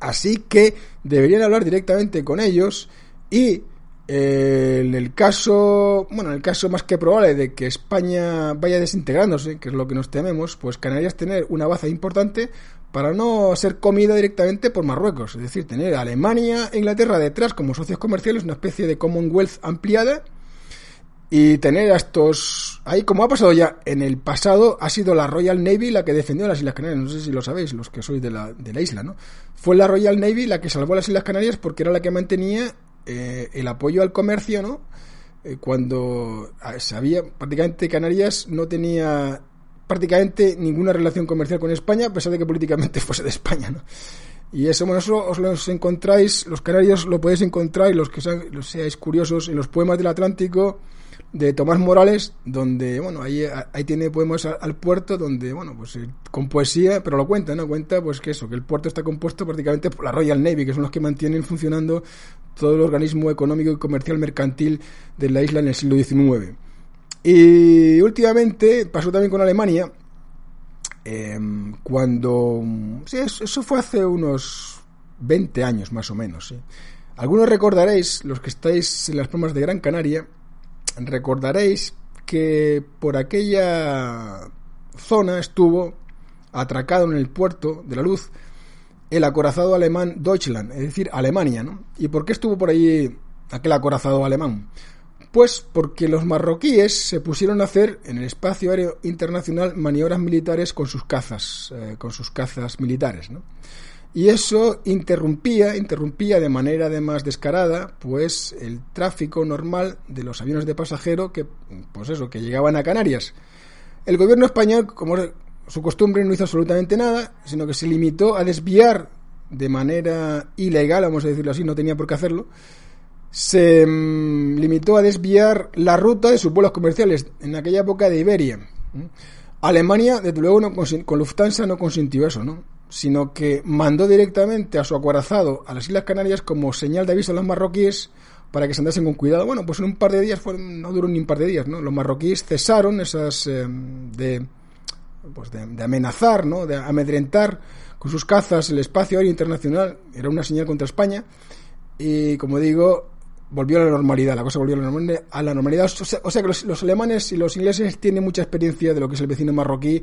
Así que deberían hablar directamente con ellos y eh, en el caso, bueno, en el caso más que probable de que España vaya desintegrándose, que es lo que nos tememos, pues Canarias tener una baza importante para no ser comida directamente por Marruecos, es decir, tener Alemania e Inglaterra detrás como socios comerciales, una especie de Commonwealth ampliada y tener a estos ahí como ha pasado ya en el pasado ha sido la Royal Navy la que defendió las Islas Canarias. No sé si lo sabéis los que sois de la, de la isla no fue la Royal Navy la que salvó las Islas Canarias porque era la que mantenía eh, el apoyo al comercio no eh, cuando ah, sabía prácticamente Canarias no tenía prácticamente ninguna relación comercial con España a pesar de que políticamente fuese de España y eso, bueno, eso os lo encontráis, los canarios lo podéis encontrar y los que seáis curiosos en los poemas del Atlántico, de Tomás Morales, donde, bueno, ahí, ahí tiene poemas al, puerto, donde, bueno, pues eh, con poesía, pero lo cuenta, ¿no? Cuenta, pues que eso, que el puerto está compuesto prácticamente por la Royal Navy, que son los que mantienen funcionando todo el organismo económico y comercial mercantil de la isla en el siglo XIX. Y últimamente pasó también con Alemania, em, cuando, sí, eso fue hace unos 20 años más o menos. Algunos recordaréis, los que estáis en las palmas de Gran Canaria, recordaréis que por aquella zona estuvo atracado en el puerto de la luz el acorazado alemán Deutschland, es decir, Alemania, ¿no? ¿Y por qué estuvo por allí aquel acorazado alemán? Pues porque los marroquíes se pusieron a hacer en el espacio aéreo internacional maniobras militares con sus cazas, eh, con sus cazas militares, ¿no? y eso interrumpía, interrumpía de manera además descarada, pues el tráfico normal de los aviones de pasajero que, pues eso, que llegaban a Canarias. El gobierno español, como su costumbre, no hizo absolutamente nada, sino que se limitó a desviar de manera ilegal, vamos a decirlo así, no tenía por qué hacerlo, se mm, limitó a desviar la ruta de sus vuelos comerciales en aquella época de Iberia. Alemania, desde luego, no con Lufthansa no consintió eso, ¿no? sino que mandó directamente a su acorazado a las Islas Canarias como señal de aviso a los marroquíes para que se andasen con cuidado. Bueno, pues en un par de días, no duró ni un par de días, ¿no? Los marroquíes cesaron esas eh, de, pues de, amenazar, ¿no? De amedrentar con sus cazas el espacio aéreo internacional. Era una señal contra España. Y como digo, volvió a la normalidad, la cosa volvió a la normalidad. O sea, que los, alemanes y los ingleses tienen mucha experiencia de lo que es el vecino marroquí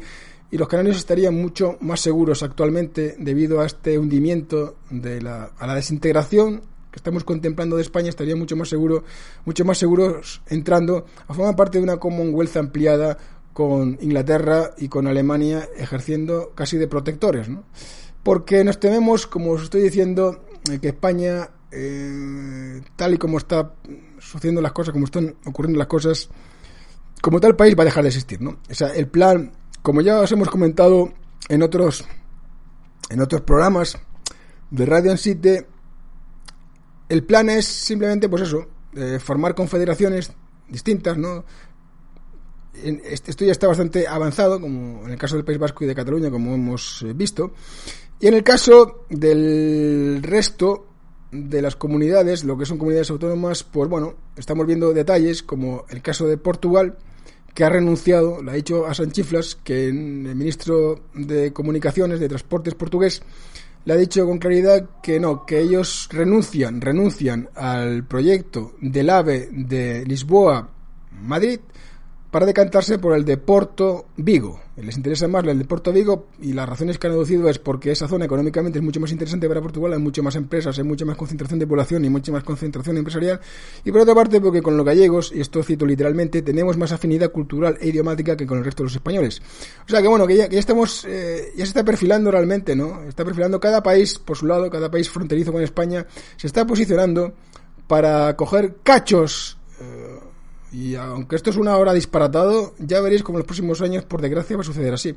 y los canarios estarían mucho más seguros actualmente debido a este hundimiento de la, a la desintegración que estamos contemplando de España estarían mucho más seguro, mucho más seguros entrando a formar parte de una Commonwealth ampliada con Inglaterra y con Alemania ejerciendo casi de protectores, ¿no? Porque nos tememos, como os estoy diciendo, que España, eh, tal y como está sucediendo las cosas, como están ocurriendo las cosas, como tal país va a dejar de existir, ¿no? O sea, el plan como ya os hemos comentado en otros, en otros programas de Radio City, el plan es simplemente, pues eso, formar confederaciones distintas, ¿no? Esto ya está bastante avanzado, como en el caso del País Vasco y de Cataluña, como hemos eh, visto. Y en el caso del resto de las comunidades, lo que son comunidades autónomas, pues bueno, estamos viendo detalles, como el caso de Portugal, que ha renunciado, le ha dicho a Sanchiflas que el ministro de Comunicaciones, de Transportes portugués, le ha dicho con claridad que no, que ellos renuncian, renuncian al proyecto del AVE de Lisboa-Madrid para decantarse por el de Porto Vigo. Les interesa más el de Porto Vigo y las razones que han aducido es porque esa zona económicamente es mucho más interesante para Portugal, hay mucho más empresas, hay mucha más concentración de población y mucha más concentración empresarial. Y por otra parte porque con los gallegos, y esto cito literalmente, tenemos más afinidad cultural e idiomática que con el resto de los españoles. O sea que bueno, que ya, ya estamos, eh, ya se está perfilando realmente, ¿no? Está perfilando cada país por su lado, cada país fronterizo con España, se está posicionando para coger cachos y aunque esto es una hora disparatado, ya veréis como en los próximos años, por desgracia, va a suceder así.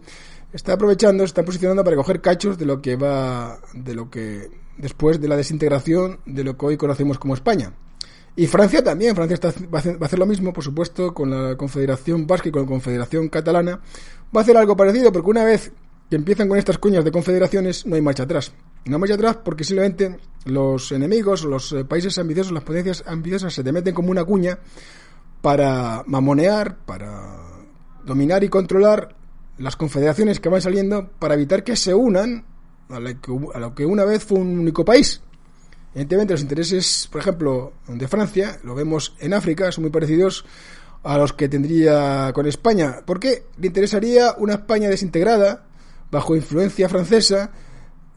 Está aprovechando, está posicionando para coger cachos de lo que va, de lo que después de la desintegración de lo que hoy conocemos como España. Y Francia también, Francia va, a hacer, lo mismo, por supuesto, con la Confederación Vasca y con la Confederación Catalana. Va a hacer algo parecido, porque una vez que empiezan con estas cuñas de confederaciones, no hay marcha atrás. no marcha atrás porque simplemente los enemigos, los eh, países ambiciosos, las potencias ambiciosas se te meten como una cuña para mamonear, para dominar y controlar las confederaciones que van saliendo para evitar que se unan a lo que, una vez fue un único país. Evidentemente, los intereses, por ejemplo, de Francia, lo vemos en África, son muy parecidos a los que tendría con España. ¿Por qué le interesaría una España desintegrada, bajo influencia francesa?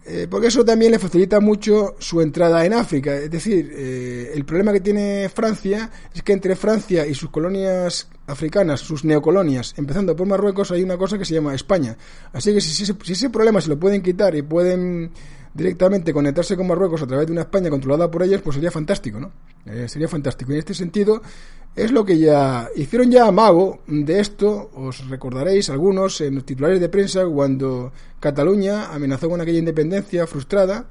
Eh, porque eso también le facilita mucho su entrada en África. Es decir, eh, el problema que tiene Francia es que entre Francia y sus colonias africanas, sus neocolonias, empezando por Marruecos, hay una cosa que se llama España. Así que si, si ese problema se lo pueden quitar y pueden directamente conectarse con Marruecos a través de una España controlada por ellos, pues sería fantástico, ¿no? Eh, sería fantástico. En este sentido, es lo que ya hicieron ya amago de esto, os recordaréis algunos en los titulares de prensa cuando Cataluña amenazó con aquella independencia frustrada,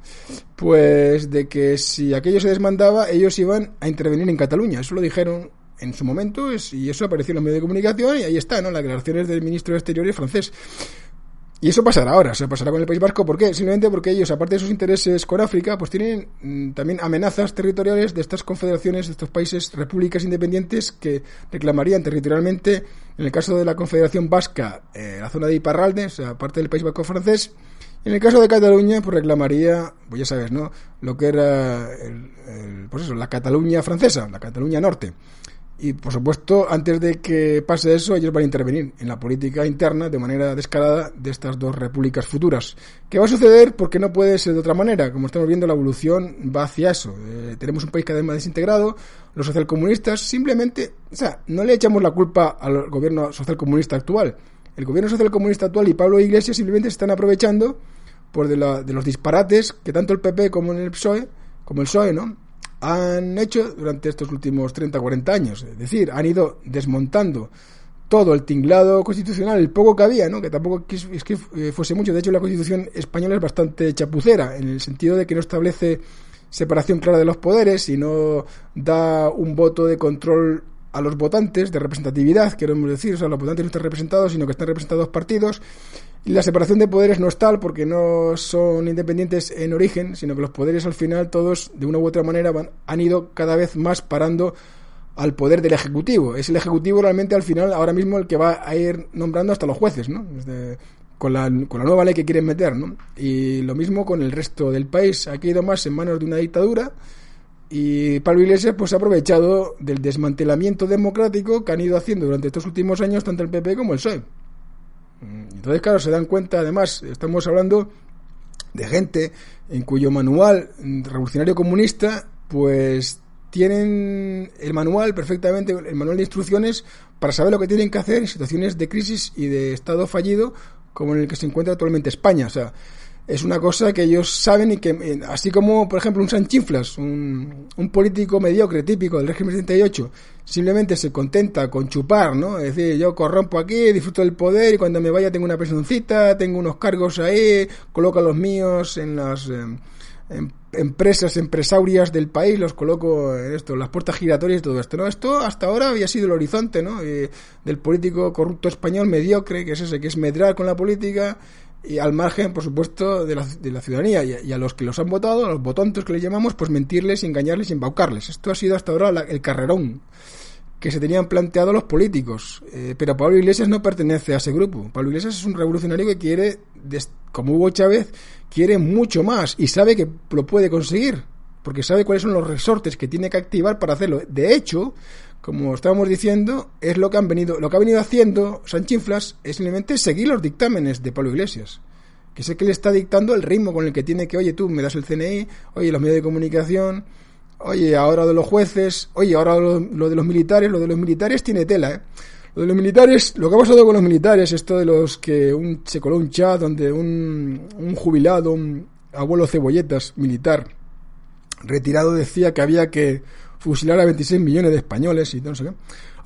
pues de que si aquello se desmandaba, ellos iban a intervenir en Cataluña. Eso lo dijeron en su momento y eso apareció en los medios de comunicación y ahí está, ¿no? Las declaraciones del ministro de Exteriores francés. Y eso pasará ahora, se pasará con el País Vasco. ¿Por qué? Simplemente porque ellos, aparte de sus intereses con África, pues tienen mm, también amenazas territoriales de estas confederaciones, de estos países, repúblicas independientes que reclamarían territorialmente, en el caso de la Confederación Vasca, eh, la zona de Iparralde, o sea, parte del País Vasco francés. Y en el caso de Cataluña, pues reclamaría, pues ya sabes, ¿no? Lo que era, pues eso, la Cataluña francesa, la Cataluña norte. Y por supuesto, antes de que pase eso, ellos van a intervenir en la política interna de manera descarada de estas dos repúblicas futuras. ¿Qué va a suceder? Porque no puede ser de otra manera. Como estamos viendo, la evolución va hacia eso. Eh, tenemos un país cada vez más desintegrado. Los socialcomunistas simplemente, o sea, no le echamos la culpa al gobierno socialcomunista actual. El gobierno socialcomunista actual y Pablo Iglesias simplemente se están aprovechando por de, la, de los disparates que tanto el PP como el PSOE, como el PSOE, ¿no? Han hecho durante estos últimos 30 40 años. Es decir, han ido desmontando todo el tinglado constitucional, el poco que había, ¿no? que tampoco es que eh, fuese mucho. De hecho, la constitución española es bastante chapucera, en el sentido de que no establece separación clara de los poderes y no da un voto de control a los votantes, de representatividad, queremos decir, o sea, los votantes no están representados, sino que están representados partidos, la separación de poderes no es tal porque no son independientes en origen, sino que los poderes al final todos, de una u otra manera, van, han ido cada vez más parando al poder del Ejecutivo. Es el Ejecutivo realmente al final, ahora mismo, el que va a ir nombrando hasta los jueces, ¿no? con, la, nueva ley que quieren meter, ¿no? Y lo mismo con el resto del país. Ha ido más en manos de una dictadura y Pablo Iglesias pues ha aprovechado del desmantelamiento democrático que han ido haciendo durante estos últimos años tanto el PP como el PSOE. Mm, entonces, claro, se dan cuenta, además, estamos hablando de gente en cuyo manual revolucionario comunista, pues tienen el manual perfectamente, el manual de instrucciones para saber lo que tienen que hacer en situaciones de crisis y de estado fallido como en el que se encuentra actualmente España. O sea, es una cosa que ellos saben y que, eh, así como, por ejemplo, un Sanchinflas, un, un político mediocre típico del régimen 78, simplemente se contenta con chupar, ¿no? Es decir, yo corrompo aquí, disfruto del poder y cuando me vaya tengo una pensioncita, tengo unos cargos ahí, coloco a los míos en las em, em, empresas empresarias del país, los coloco en esto, las puertas giratorias y todo esto, ¿no? Esto hasta ahora había sido el horizonte, ¿no? del político corrupto español mediocre, que es ese, que es medrar con la política y al margen, por supuesto, de la, de la ciudadanía y a, los que los han votado, a los botontos que les llamamos, pues mentirles, engañarles y embaucarles. Esto ha sido hasta ahora el carrerón que se tenían planteado los políticos. Eh, pero Pablo Iglesias no pertenece a ese grupo. Pablo Iglesias es un revolucionario que quiere, como Hugo Chávez, quiere mucho más y sabe que lo puede conseguir, porque sabe cuáles son los resortes que tiene que activar para hacerlo. De hecho, como estábamos diciendo, es lo que han venido, lo que ha venido haciendo Sanchinflas es simplemente seguir los dictámenes de Pablo Iglesias. Que sé que le está dictando el ritmo con el que tiene que, oye, tú me das el CNI, oye, los medios de comunicación, oye, ahora de los jueces, oye, ahora lo, de los militares, lo de los militares tiene tela, ¿eh? Lo de los militares, lo que ha pasado con los militares, esto de los que un, se coló un chat donde un, un jubilado, un abuelo cebolletas militar retirado decía que había que fusilar a 26 millones de españoles y no sé qué.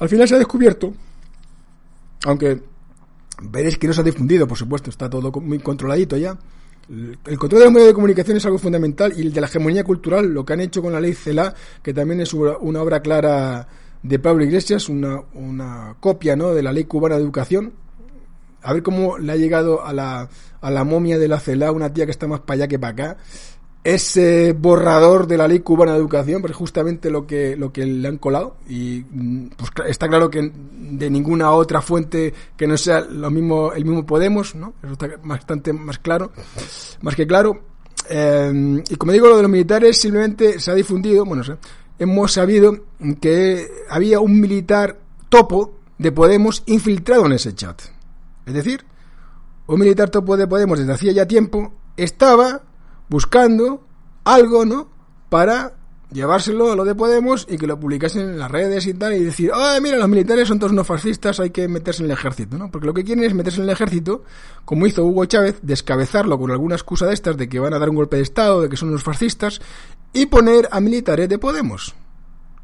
Al final se ha descubierto, aunque veréis que no se ha difundido, por supuesto, está todo muy controladito ya. El control de los medios de comunicación es algo fundamental y el de la hegemonía cultural, lo que han hecho con la ley CELA, que también es una obra clara de Pablo Iglesias, una, una copia ¿no? de la ley cubana de educación, a ver cómo le ha llegado a la, a la momia de la CELA una tía que está más para allá que para acá ese borrador de la ley cubana de educación, pues justamente lo que, lo que le han colado. Y mm, pues está claro que de ninguna otra fuente que no sea lo mismo, el mismo Podemos, ¿no? Eso está bastante más claro, más que claro. Eh, y como digo, lo de los militares simplemente se ha difundido, bueno, hemos sabido que había un militar topo de Podemos infiltrado en ese chat. Es decir, un militar topo de Podemos desde hacía ya tiempo estaba buscando algo, ¿no? Para llevárselo a lo de Podemos y que lo publicasen en las redes y tal y decir, ah, mira, los militares son todos unos fascistas, hay que meterse en el ejército, ¿no? Porque lo que quieren es meterse en el ejército, como hizo Hugo Chávez, descabezarlo con alguna excusa de estas de que van a dar un golpe de Estado, de que son unos fascistas, y poner a militares de Podemos.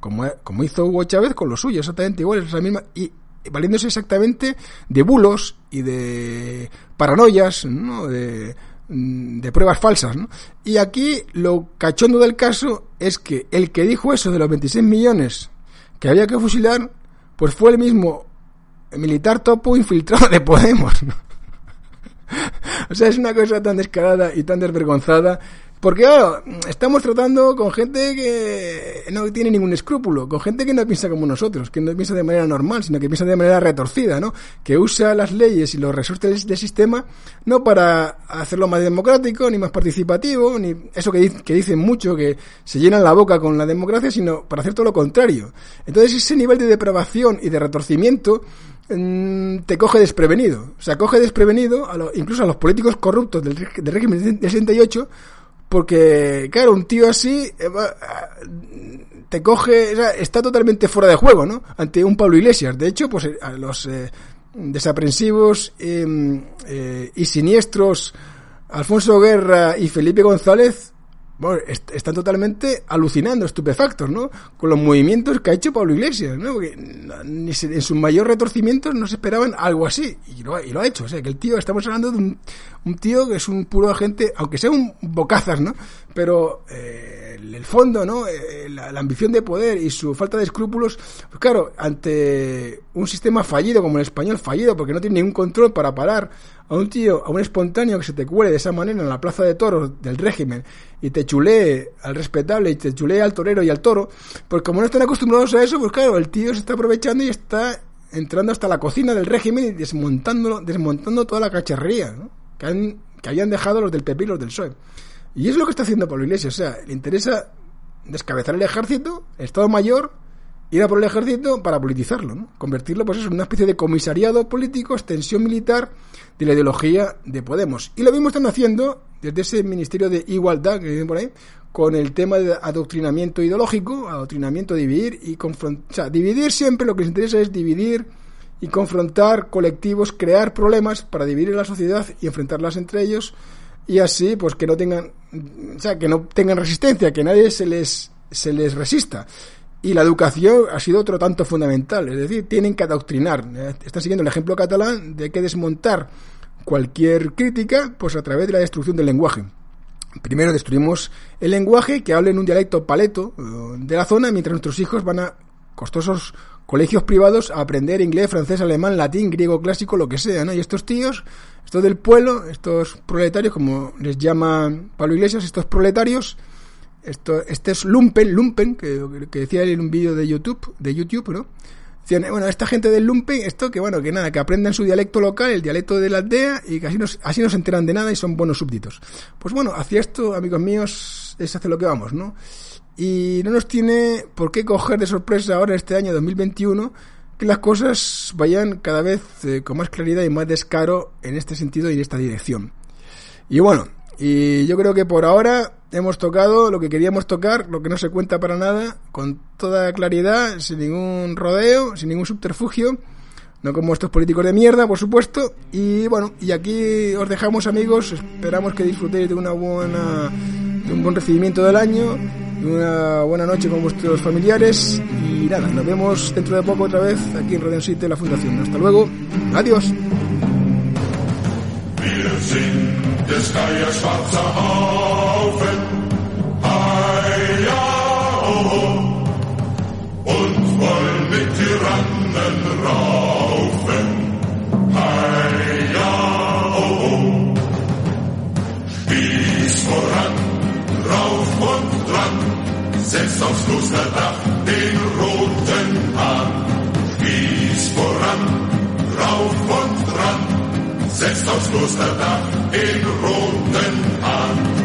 Como, como hizo Hugo Chávez con los suyos, exactamente igual, es la misma, y valiéndose exactamente de bulos y de paranoias, ¿no? De, de pruebas falsas, ¿no? Y aquí lo cachondo del caso es que el que dijo eso de los 26 millones que había que fusilar, pues fue el mismo militar topo infiltrado de Podemos, o sea, es una cosa tan descarada y tan desvergonzada porque claro, estamos tratando con gente que no tiene ningún escrúpulo, con gente que no piensa como nosotros, que no piensa de manera normal, sino que piensa de manera retorcida, ¿no? Que usa las leyes y los resortes del sistema no para hacerlo más democrático, ni más participativo, ni eso que, que dicen mucho, que se llenan la boca con la democracia, sino para hacer todo lo contrario. Entonces ese nivel de depravación y de retorcimiento mm, te coge desprevenido. O sea, coge desprevenido a incluso a los políticos corruptos del, del régimen del 68 porque, claro, un tío así eh, te coge, está totalmente fuera de juego, ¿no? Ante un Pablo Iglesias. De hecho, pues a los eh, desaprensivos eh, y siniestros Alfonso Guerra y Felipe González bueno, están totalmente alucinando, estupefactos, ¿no? Con los movimientos que ha hecho Pablo Iglesias, ¿no? En sus mayores retorcimientos no se esperaban algo así, y lo, y lo ha hecho. O sea, que el tío, estamos hablando de un, tío que es un puro agente, aunque sea un bocazas, ¿no? Pero eh, el fondo, ¿no? Eh, la, ambición de poder y su falta de escrúpulos, pues claro, ante un sistema fallido como el español fallido, porque no tiene ningún control para parar a un tío, a un espontáneo que se te cuele de esa manera en la plaza de toros del régimen y te chulee al respetable y te chulee al torero y al toro, pues como no están acostumbrados a eso, pues claro, el tío se está aprovechando y está entrando hasta la cocina del régimen y desmontándolo, desmontando toda la cacharrería que, han, que habían dejado los del PP y los del PSOE. Y es lo que está haciendo Pablo Iglesias, o sea, le interesa descabezar el ejército, el Estado Mayor, ir a por el ejército para politizarlo, ¿no? convertirlo pues eso, en una especie de comisariado político, extensión militar de la ideología de Podemos. Y lo mismo están haciendo desde ese Ministerio de Igualdad que viene por ahí, con el tema de adoctrinamiento ideológico, adoctrinamiento, dividir y confrontar. O sea, dividir siempre lo que les interesa es dividir y confrontar colectivos, crear problemas para dividir la sociedad y enfrentarlas entre ellos y así pues que no tengan o sea, que no tengan resistencia, que nadie se les se les resista. Y la educación ha sido otro tanto fundamental, es decir, tienen que adoctrinar. Están siguiendo el ejemplo catalán de que desmontar cualquier crítica pues a través de la destrucción del lenguaje. Primero destruimos el lenguaje que hable en un dialecto paleto eh, de la zona mientras nuestros hijos van a costosos colegios privados a aprender inglés, francés, alemán, latín, griego clásico, lo que sea, ¿no? Y estos tíos, estos del pueblo, estos proletarios, como les llama Pablo Iglesias, estos proletarios, esto, este es lumpen, lumpen, que, decía en un vídeo de YouTube, de YouTube, ¿no? Decían, bueno, esta gente del lumpen, esto que bueno, que nada, que aprendan su dialecto local, el dialecto de la aldea, y que así, nos, así no se enteran de nada y son buenos súbditos. Pues bueno, hacia esto, amigos míos, es hacia lo que vamos, ¿no? Y no nos tiene por qué coger de sorpresa ahora, este año 2021, que las cosas vayan cada vez eh, con más claridad y más descaro en este sentido y en esta dirección. Y bueno, y yo creo que por ahora hemos tocado lo que queríamos tocar, lo que no se cuenta para nada, con toda claridad, sin ningún rodeo, sin ningún subterfugio, no como estos políticos de mierda, por supuesto. Y bueno, y aquí os dejamos amigos, esperamos que disfrutéis de una buena de un buen recibimiento del año, de una buena noche con vuestros familiares y nada, nos vemos dentro de poco otra vez aquí en Radio City, la Fundación. Hasta luego, adiós. des Steier schwarzer Haufen. Ai, und voll mit Tyrannen raufen. Ai. Spieß voran, rauf und dran, setzt aufs Klosterdach den roten setzt aufs Klosterdach den roten an.